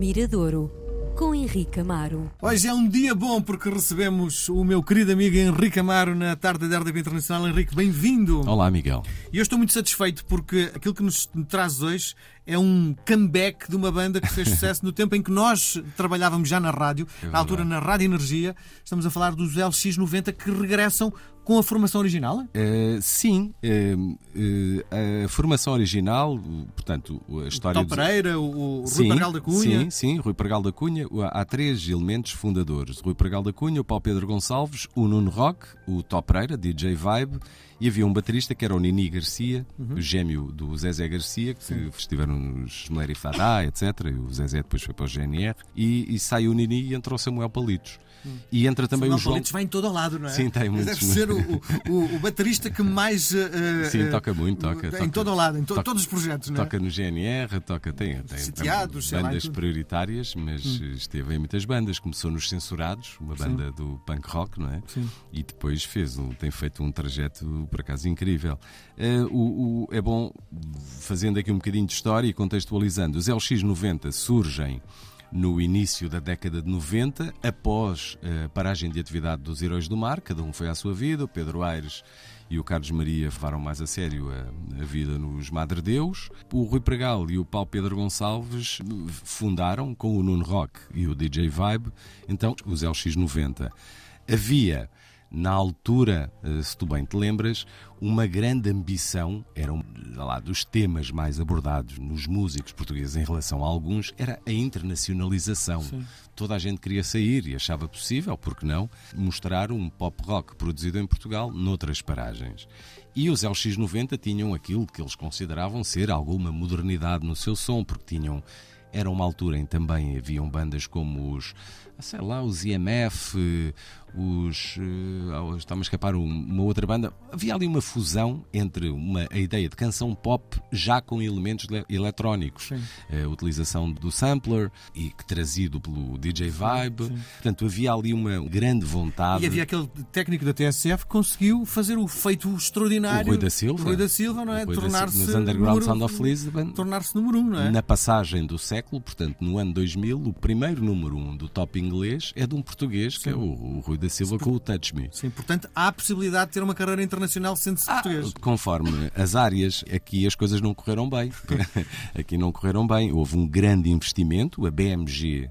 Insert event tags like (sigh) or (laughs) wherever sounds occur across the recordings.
Miradouro, com Henrique Amaro. Hoje é um dia bom porque recebemos o meu querido amigo Henrique Amaro na tarde da RDP Internacional. Henrique, bem-vindo. Olá, Miguel. E eu estou muito satisfeito porque aquilo que nos traz hoje é um comeback de uma banda que fez (laughs) sucesso no tempo em que nós trabalhávamos já na rádio, É na altura na Rádio Energia. Estamos a falar dos LX90 que regressam com a formação original. Eh, sim, eh, eh, a formação original, o- portanto, a história Tó Pereira, o, o Rui Sim, Pargal da Cunha. Sim, sim, Rui Pregal da Cunha. Há três elementos fundadores: Rui Pregal da Cunha, o Paulo Pedro Gonçalves, o Nuno Rock, o Tó Pereira, DJ Vibe, e havia um baterista que era o Nini Garcia, Uhum. o gêmeo do Zezé Garcia, que estiveram nos Meleri Fadá, etc. E o Zezé depois foi para o GNR. E, e sai o Nini e entrou Samuel Palitos. E entra também Samuel o João. Palitos vai em todo o lado, não é? Sim, tem muitos, Deve ser o, o- o baterista que mais. eh, eh, Sim, toca muito, toca. Em toca- todo o lado, em to- toca- todos os projetos, não é? Toca no GNR, toca, tem, tem, Sitiados, tem lá, bandas. Hum. prioritárias, mas esteve em muitas bandas. Começou nos Censurados, uma banda do punk rock, não é? Sim. E depois fez um, tem feito um trajeto, por acaso, incrível. Eh, o, o- é bom, fazendo aqui um bocadinho de história e contextualizando, os LX90 surgem no início da década de 90, após a paragem de atividade dos Heróis do Mar, cada um foi à sua vida, o Pedro Aires e o Carlos Maria levaram mais a sério a, a vida nos Madre Deus. O Rui Pregal e o Paulo Pedro Gonçalves fundaram, com o Nuno Rock e o DJ Vibe, então os LX90. Havia na altura, eh, se tu bem te lembras, uma grande ambição, era um lá, dos temas mais abordados nos músicos portugueses em relação a alguns, era a internacionalização. Toda a gente queria sair e achava possível, porque não, mostrar um pop rock produzido em Portugal noutras paragens. E os LX90 tinham aquilo que eles consideravam ser alguma modernidade no seu som, porque tinham era uma altura em que também haviam bandas como os, sei lá, os IMF, os. Uh, Está-me a escapar um- uma outra banda. Havia ali uma fusão entre uma, a ideia de canção pop já com elementos le- eletrónicos. Sim. A utilização do sampler e que trazido pelo DJ Vibe. Portanto, havia ali uma grande vontade. E havia aquele técnico da TSF que conseguiu fazer o feito extraordinário. O Rui da Silva. Rui da Silva, não é? Tornar-se. Nos Underground número- Sound of Lisbon. Tornar-se número um, não é? Na passagem do século, portanto, no ano 2000, o primeiro número um do top inglês é de um português, que é o, o Rui da Silva, com o Touch Me. Sim, portanto, há a possibilidade de ter uma carreira internacional sendo-se Ah, português. conforme as áreas, aqui as coisas não correram bem. (laughs) aqui não correram bem. Houve um grande investimento. A BMG,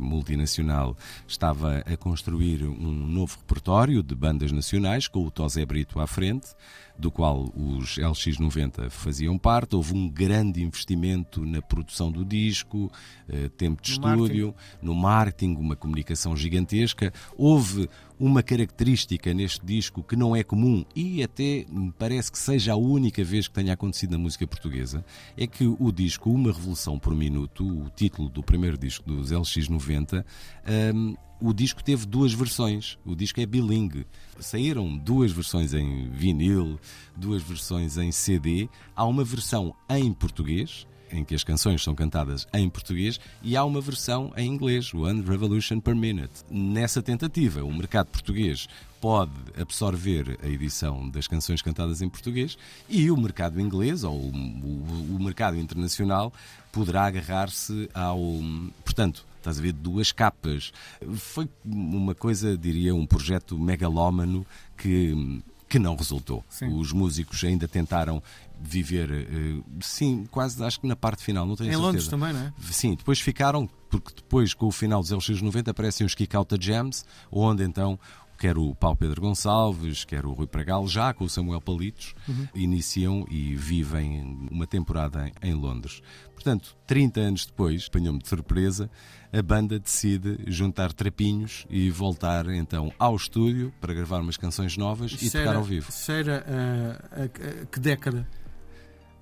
multinacional, estava a construir um novo repertório de bandas nacionais, com o Tosé Brito à frente, do qual os LX90 faziam parte. Houve um grande investimento na produção do disco, eh, tempo de No estúdio, no marketing, uma comunicação gigantesca. Houve uma característica neste disco que não é comum e até me parece que seja a única vez que tenha acontecido na música portuguesa, é que o disco Uma Revolução por Minuto, o título do primeiro disco dos LX90, hum, o disco teve duas versões. O disco é bilingue. Saíram duas versões em vinil, duas versões em CD. Há uma versão em português, em que as canções são cantadas em português, e há uma versão em inglês, One Revolution per Minute. Nessa tentativa, o mercado português pode absorver a edição das canções cantadas em português e o mercado inglês, ou o, o- o mercado internacional, poderá agarrar-se ao. Portanto, estás a ver duas capas. Foi uma coisa, diria, um projeto megalómano que que não resultou. Sim. Os músicos ainda tentaram viver, eh, sim, quase acho que na parte final, não tenho Em certeza. Londres também, não é? Sim, depois ficaram, porque depois com o final dos LX90 aparecem os Kick Out the Jams, onde então quer o Paulo Pedro Gonçalves, quer o Rui Pragal, já com o Samuel Palitos, iniciam e vivem uma temporada em, em Londres. Portanto, 30 anos depois, apanhou-me de surpresa, a banda decide juntar trapinhos e voltar então ao estúdio para gravar umas canções novas e Isso tocar ao vivo. isso era, ah, a- a- que década?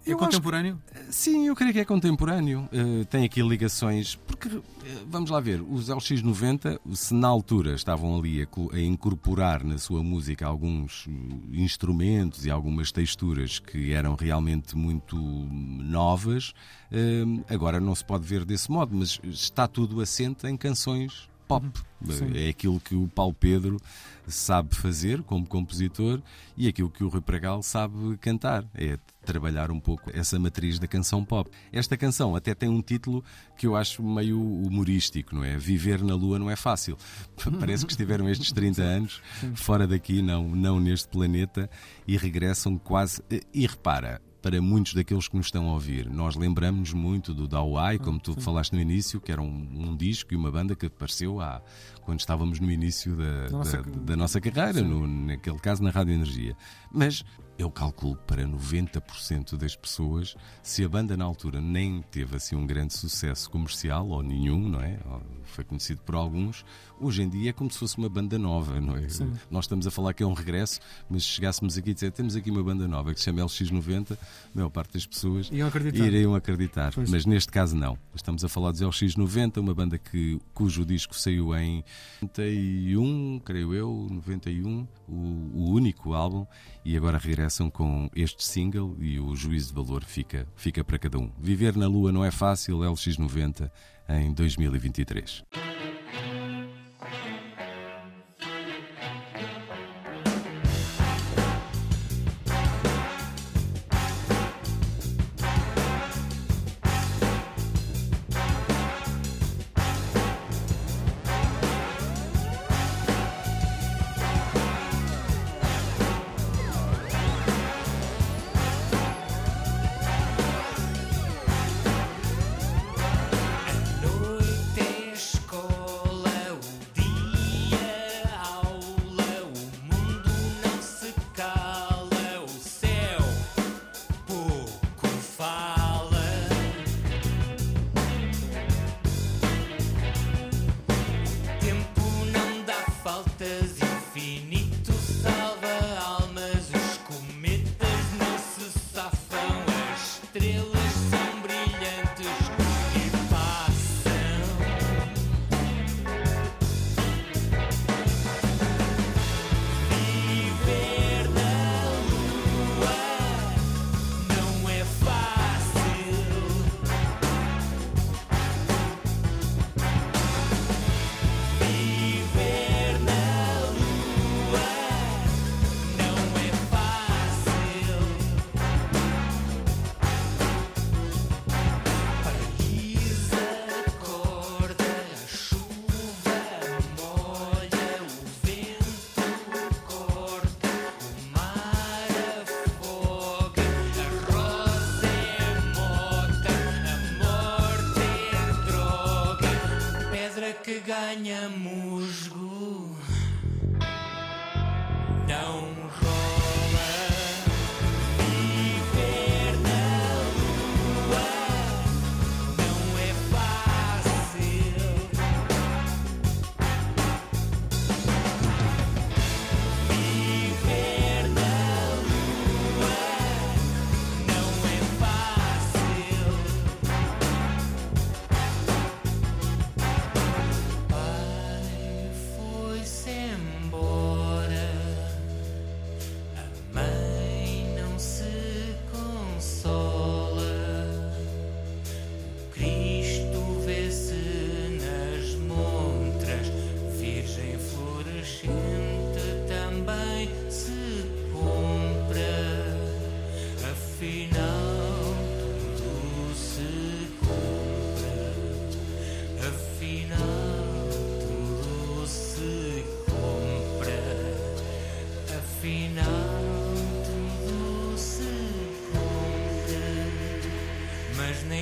É Eu contemporâneo? Sim, eu creio que é contemporâneo. Eh, tem aqui ligações. Porque, eh, vamos lá ver, os LX90, se na altura estavam ali a, a incorporar na sua música alguns eh, instrumentos e algumas texturas que eram realmente muito novas, eh, agora não se pode ver desse modo, mas está tudo assente em canções pop. É aquilo que o Paulo Pedro sabe fazer como compositor e aquilo que o Rui Pragal sabe cantar. É trabalhar um pouco essa matriz da canção pop. Esta canção até tem um título que eu acho meio humorístico, não é? Viver na Lua não é fácil. (laughs) Parece que estiveram estes 30 anos fora daqui, não, não neste planeta, e regressam quase. E repara, para muitos daqueles que nos estão a ouvir. Nós lembramos muito do Dawai, como tu falaste no início, que era um, um, disco e uma banda que apareceu há, quando estávamos no início da nossa, da, da nossa carreira, no, naquele caso na Rádio Energia. Mas eu calculo para 90% das pessoas, se a banda na altura nem teve assim um grande sucesso comercial, ou nenhum, não é? Foi conhecido por alguns, hoje em dia é como se fosse uma banda nova, não é? Sim. Nós estamos a falar que é um regresso, mas se chegássemos aqui e dizer temos aqui uma banda nova que se chama LX90, a maior parte das pessoas acreditar. iriam acreditar. Pois. Mas neste caso não. Estamos a falar dos LX90, uma banda que, cujo disco saiu em 91, creio eu, 91, o, o único álbum, e agora regressam com este single e o juízo de valor fica, fica para cada um. Viver na Lua não é fácil, LX90 em 2023. Ganha nyamu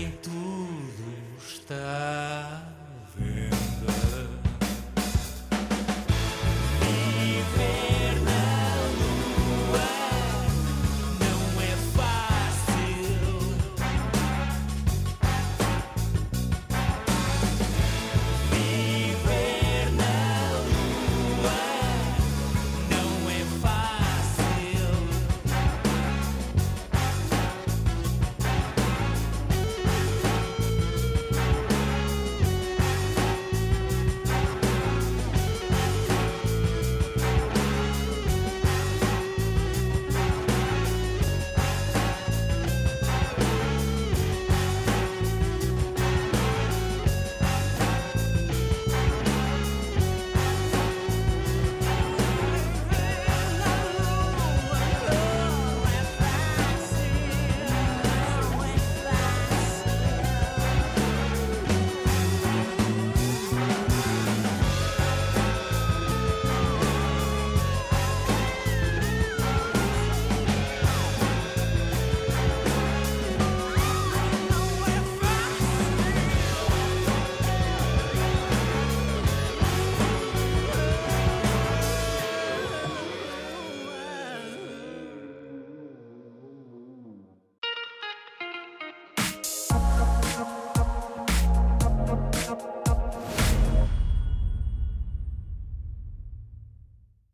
nem tudo está